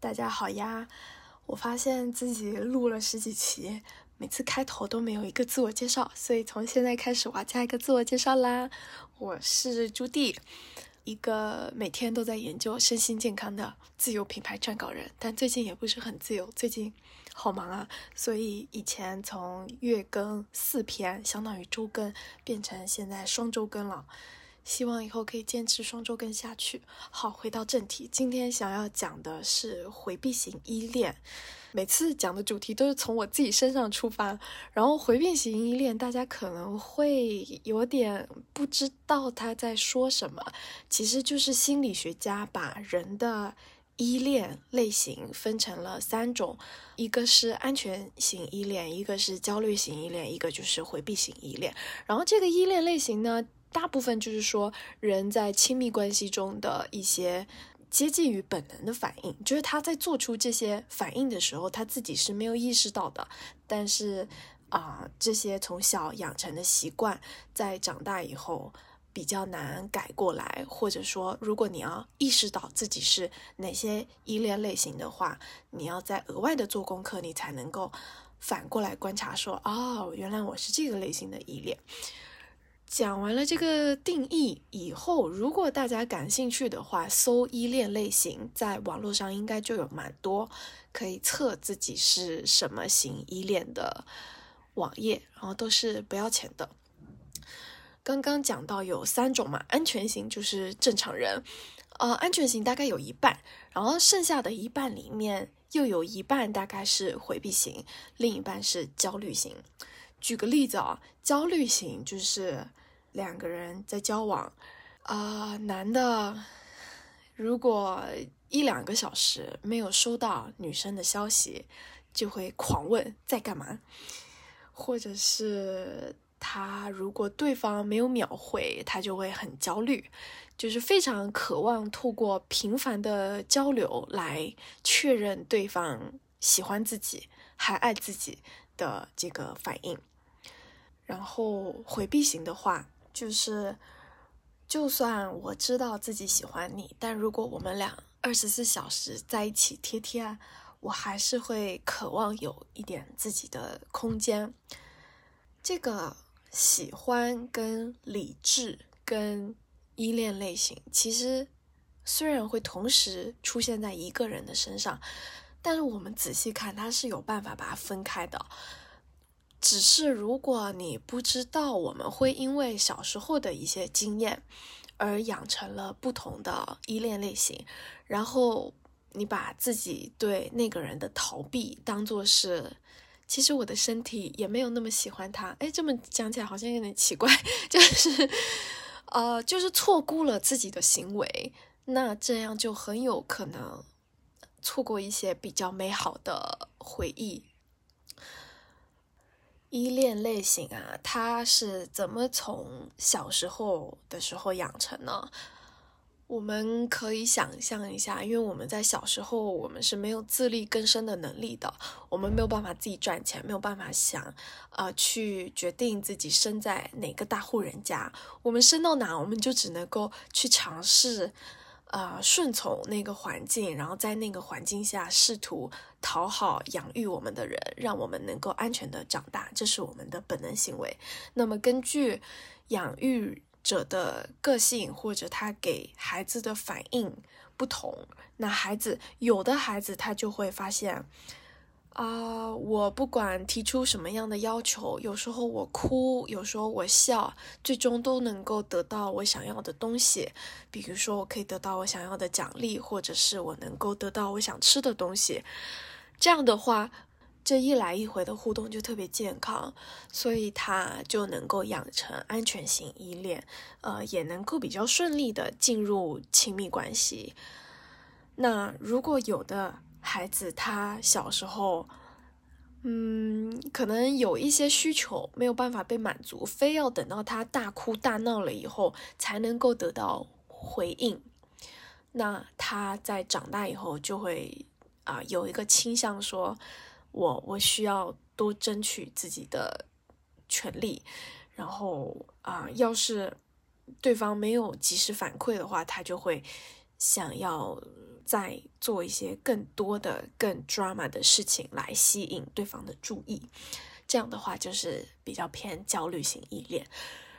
大家好呀！我发现自己录了十几期，每次开头都没有一个自我介绍，所以从现在开始我要加一个自我介绍啦。我是朱棣，一个每天都在研究身心健康的自由品牌撰稿人，但最近也不是很自由，最近好忙啊，所以以前从月更四篇，相当于周更，变成现在双周更了。希望以后可以坚持双周更下去。好，回到正题，今天想要讲的是回避型依恋。每次讲的主题都是从我自己身上出发，然后回避型依恋，大家可能会有点不知道他在说什么。其实就是心理学家把人的依恋类型分成了三种，一个是安全型依恋，一个是焦虑型依恋，一个就是回避型依恋。然后这个依恋类型呢？大部分就是说，人在亲密关系中的一些接近于本能的反应，就是他在做出这些反应的时候，他自己是没有意识到的。但是啊，这些从小养成的习惯，在长大以后比较难改过来。或者说，如果你要意识到自己是哪些依恋类型的话，你要再额外的做功课，你才能够反过来观察说，哦，原来我是这个类型的依恋。讲完了这个定义以后，如果大家感兴趣的话，搜依恋类型，在网络上应该就有蛮多可以测自己是什么型依恋的网页，然后都是不要钱的。刚刚讲到有三种嘛，安全型就是正常人，呃，安全型大概有一半，然后剩下的一半里面又有一半大概是回避型，另一半是焦虑型。举个例子啊，焦虑型就是两个人在交往，啊，男的如果一两个小时没有收到女生的消息，就会狂问在干嘛，或者是他如果对方没有秒回，他就会很焦虑，就是非常渴望透过频繁的交流来确认对方喜欢自己还爱自己的这个反应。然后回避型的话，就是，就算我知道自己喜欢你，但如果我们俩二十四小时在一起贴贴，我还是会渴望有一点自己的空间。这个喜欢跟理智跟依恋类型，其实虽然会同时出现在一个人的身上，但是我们仔细看，它是有办法把它分开的。只是如果你不知道，我们会因为小时候的一些经验而养成了不同的依恋类型，然后你把自己对那个人的逃避当做是，其实我的身体也没有那么喜欢他。哎，这么讲起来好像有点奇怪，就是，呃，就是错估了自己的行为，那这样就很有可能错过一些比较美好的回忆。依恋类型啊，它是怎么从小时候的时候养成呢？我们可以想象一下，因为我们在小时候，我们是没有自力更生的能力的，我们没有办法自己赚钱，没有办法想，呃，去决定自己生在哪个大户人家，我们生到哪，我们就只能够去尝试。呃，顺从那个环境，然后在那个环境下试图讨好养育我们的人，让我们能够安全的长大，这是我们的本能行为。那么，根据养育者的个性或者他给孩子的反应不同，那孩子有的孩子他就会发现。啊，我不管提出什么样的要求，有时候我哭，有时候我笑，最终都能够得到我想要的东西。比如说，我可以得到我想要的奖励，或者是我能够得到我想吃的东西。这样的话，这一来一回的互动就特别健康，所以他就能够养成安全型依恋，呃，也能够比较顺利的进入亲密关系。那如果有的。孩子他小时候，嗯，可能有一些需求没有办法被满足，非要等到他大哭大闹了以后才能够得到回应。那他在长大以后就会啊有一个倾向，说我我需要多争取自己的权利，然后啊，要是对方没有及时反馈的话，他就会想要再做一些更多的、更 drama 的事情来吸引对方的注意。这样的话就是比较偏焦虑型依恋，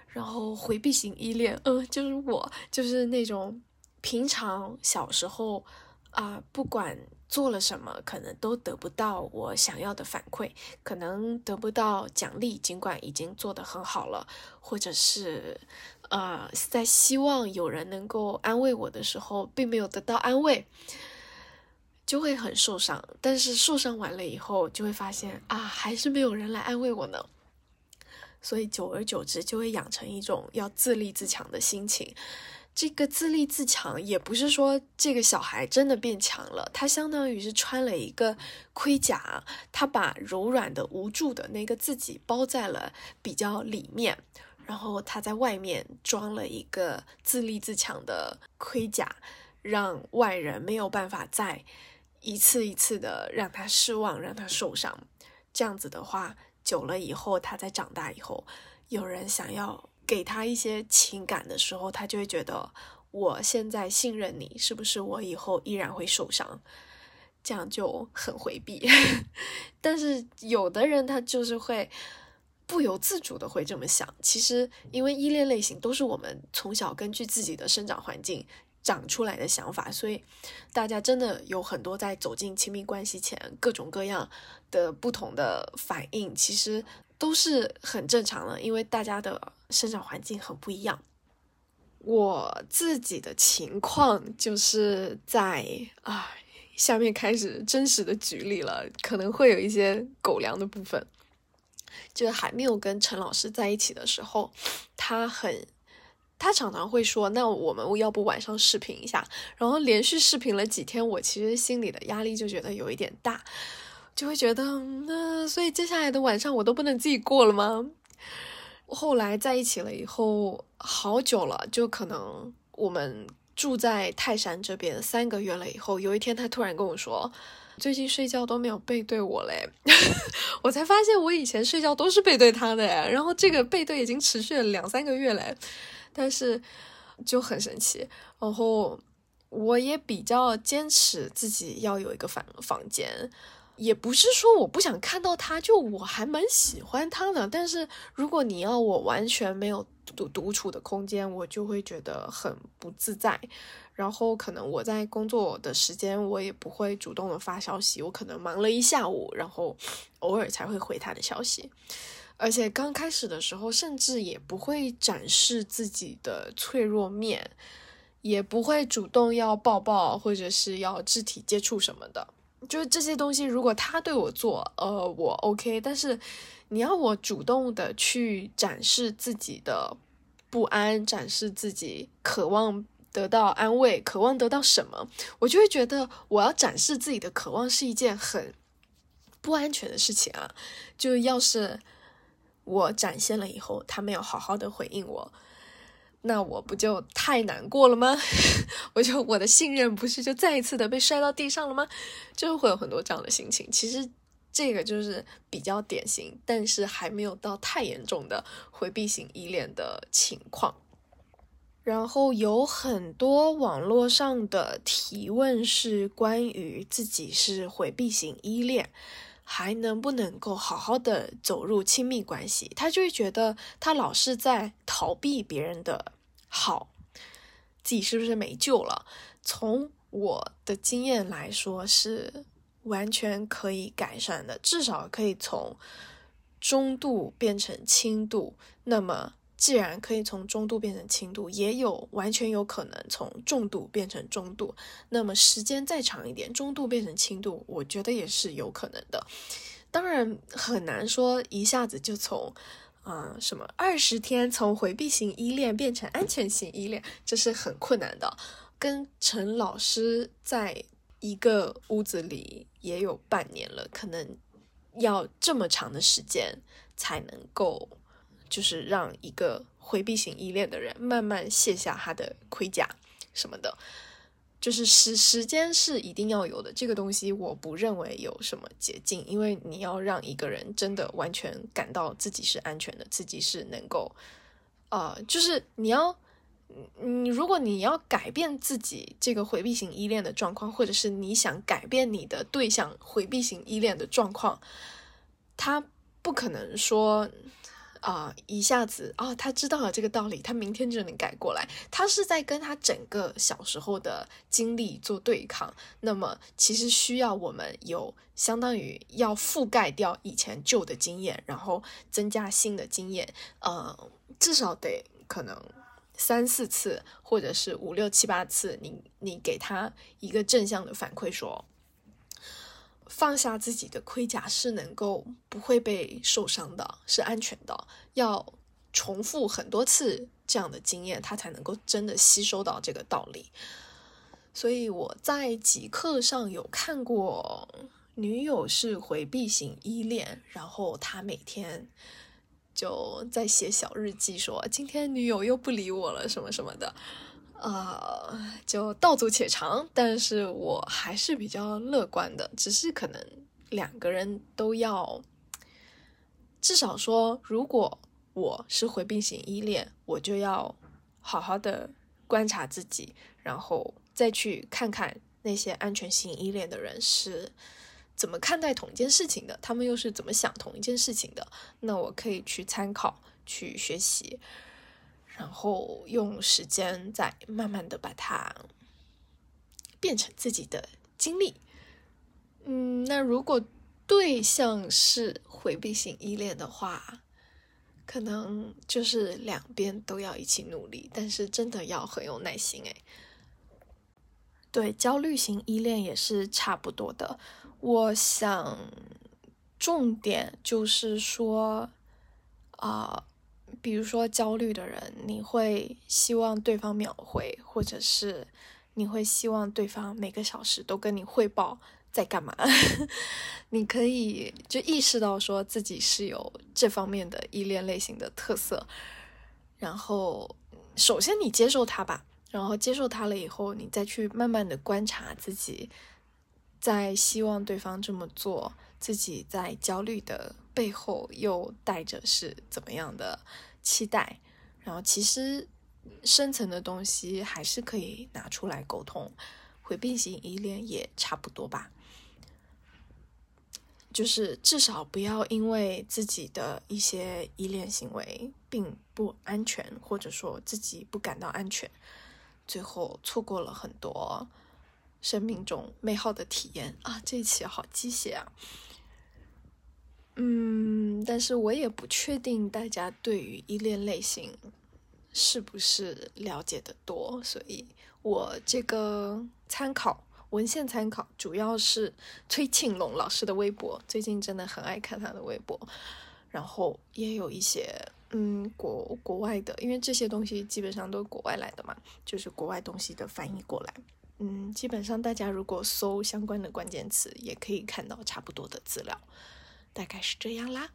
然后回避型依恋，嗯，就是我，就是那种平常小时候啊，不管做了什么，可能都得不到我想要的反馈，可能得不到奖励，尽管已经做得很好了，或者是呃，在希望有人能够安慰我的时候，并没有得到安慰。就会很受伤，但是受伤完了以后，就会发现啊，还是没有人来安慰我呢。所以久而久之，就会养成一种要自立自强的心情。这个自立自强，也不是说这个小孩真的变强了，他相当于是穿了一个盔甲，他把柔软的、无助的那个自己包在了比较里面，然后他在外面装了一个自立自强的盔甲，让外人没有办法再。一次一次的让他失望，让他受伤，这样子的话，久了以后，他在长大以后，有人想要给他一些情感的时候，他就会觉得，我现在信任你，是不是我以后依然会受伤？这样就很回避。但是有的人他就是会不由自主的会这么想。其实，因为依恋类型都是我们从小根据自己的生长环境。长出来的想法，所以大家真的有很多在走进亲密关系前各种各样的不同的反应，其实都是很正常的，因为大家的生长环境很不一样。我自己的情况就是在啊，下面开始真实的举例了，可能会有一些狗粮的部分，就还没有跟陈老师在一起的时候，他很。他常常会说：“那我们要不晚上视频一下？”然后连续视频了几天，我其实心里的压力就觉得有一点大，就会觉得，那所以接下来的晚上我都不能自己过了吗？后来在一起了以后，好久了，就可能我们住在泰山这边三个月了以后，有一天他突然跟我说：“最近睡觉都没有背对我嘞。”我才发现我以前睡觉都是背对他的哎，然后这个背对已经持续了两三个月嘞。但是就很神奇，然后我也比较坚持自己要有一个房房间，也不是说我不想看到他，就我还蛮喜欢他的。但是如果你要我完全没有独独处的空间，我就会觉得很不自在。然后可能我在工作的时间，我也不会主动的发消息，我可能忙了一下午，然后偶尔才会回他的消息。而且刚开始的时候，甚至也不会展示自己的脆弱面，也不会主动要抱抱或者是要肢体接触什么的。就是这些东西，如果他对我做，呃，我 OK。但是你要我主动的去展示自己的不安，展示自己渴望得到安慰，渴望得到什么，我就会觉得我要展示自己的渴望是一件很不安全的事情啊。就要是。我展现了以后，他没有好好的回应我，那我不就太难过了吗？我就我的信任不是就再一次的被摔到地上了吗？就会有很多这样的心情。其实这个就是比较典型，但是还没有到太严重的回避型依恋的情况。然后有很多网络上的提问是关于自己是回避型依恋。还能不能够好好的走入亲密关系？他就会觉得他老是在逃避别人的好，自己是不是没救了？从我的经验来说，是完全可以改善的，至少可以从中度变成轻度。那么。既然可以从中度变成轻度，也有完全有可能从重度变成中度。那么时间再长一点，中度变成轻度，我觉得也是有可能的。当然很难说一下子就从，啊什么二十天从回避型依恋变成安全型依恋，这是很困难的。跟陈老师在一个屋子里也有半年了，可能要这么长的时间才能够。就是让一个回避型依恋的人慢慢卸下他的盔甲什么的，就是时时间是一定要有的。这个东西我不认为有什么捷径，因为你要让一个人真的完全感到自己是安全的，自己是能够，呃，就是你要你如果你要改变自己这个回避型依恋的状况，或者是你想改变你的对象回避型依恋的状况，他不可能说。啊，一下子啊，他知道了这个道理，他明天就能改过来。他是在跟他整个小时候的经历做对抗。那么，其实需要我们有相当于要覆盖掉以前旧的经验，然后增加新的经验。呃，至少得可能三四次，或者是五六七八次，你你给他一个正向的反馈，说。放下自己的盔甲是能够不会被受伤的，是安全的。要重复很多次这样的经验，他才能够真的吸收到这个道理。所以我在极客上有看过女友是回避型依恋，然后他每天就在写小日记，说今天女友又不理我了，什么什么的。呃，就道阻且长，但是我还是比较乐观的。只是可能两个人都要，至少说，如果我是回避型依恋，我就要好好的观察自己，然后再去看看那些安全型依恋的人是怎么看待同一件事情的，他们又是怎么想同一件事情的。那我可以去参考，去学习。然后用时间再慢慢的把它变成自己的经历。嗯，那如果对象是回避型依恋的话，可能就是两边都要一起努力，但是真的要很有耐心诶。对，焦虑型依恋也是差不多的。我想重点就是说，啊。比如说焦虑的人，你会希望对方秒回，或者是你会希望对方每个小时都跟你汇报在干嘛？你可以就意识到说自己是有这方面的依恋类型的特色，然后首先你接受他吧，然后接受他了以后，你再去慢慢的观察自己，在希望对方这么做，自己在焦虑的背后又带着是怎么样的？期待，然后其实深层的东西还是可以拿出来沟通。回避型依恋也差不多吧，就是至少不要因为自己的一些依恋行为并不安全，或者说自己不感到安全，最后错过了很多生命中美好的体验啊！这一期好机械啊。嗯，但是我也不确定大家对于依恋类型是不是了解的多，所以我这个参考文献参考主要是崔庆龙老师的微博，最近真的很爱看他的微博，然后也有一些嗯国国外的，因为这些东西基本上都国外来的嘛，就是国外东西的翻译过来，嗯，基本上大家如果搜相关的关键词，也可以看到差不多的资料。大概是这样啦，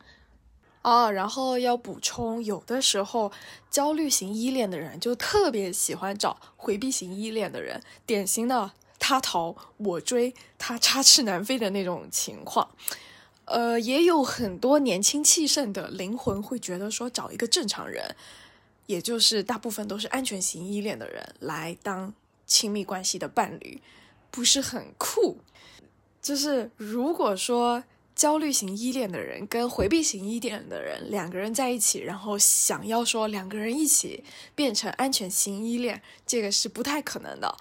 哦，然后要补充，有的时候焦虑型依恋的人就特别喜欢找回避型依恋的人，典型的他逃我追，他插翅难飞的那种情况。呃，也有很多年轻气盛的灵魂会觉得说，找一个正常人，也就是大部分都是安全型依恋的人来当亲密关系的伴侣，不是很酷。就是如果说。焦虑型依恋的人跟回避型依恋的人两个人在一起，然后想要说两个人一起变成安全型依恋，这个是不太可能的。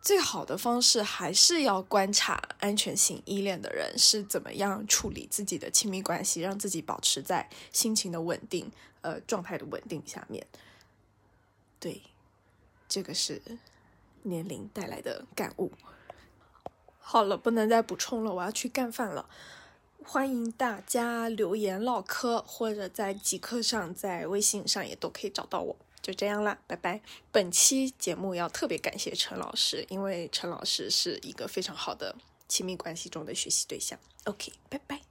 最好的方式还是要观察安全型依恋的人是怎么样处理自己的亲密关系，让自己保持在心情的稳定、呃状态的稳定下面。对，这个是年龄带来的感悟。好了，不能再补充了，我要去干饭了。欢迎大家留言唠嗑，或者在极客上、在微信上也都可以找到我。就这样啦，拜拜。本期节目要特别感谢陈老师，因为陈老师是一个非常好的亲密关系中的学习对象。OK，拜拜。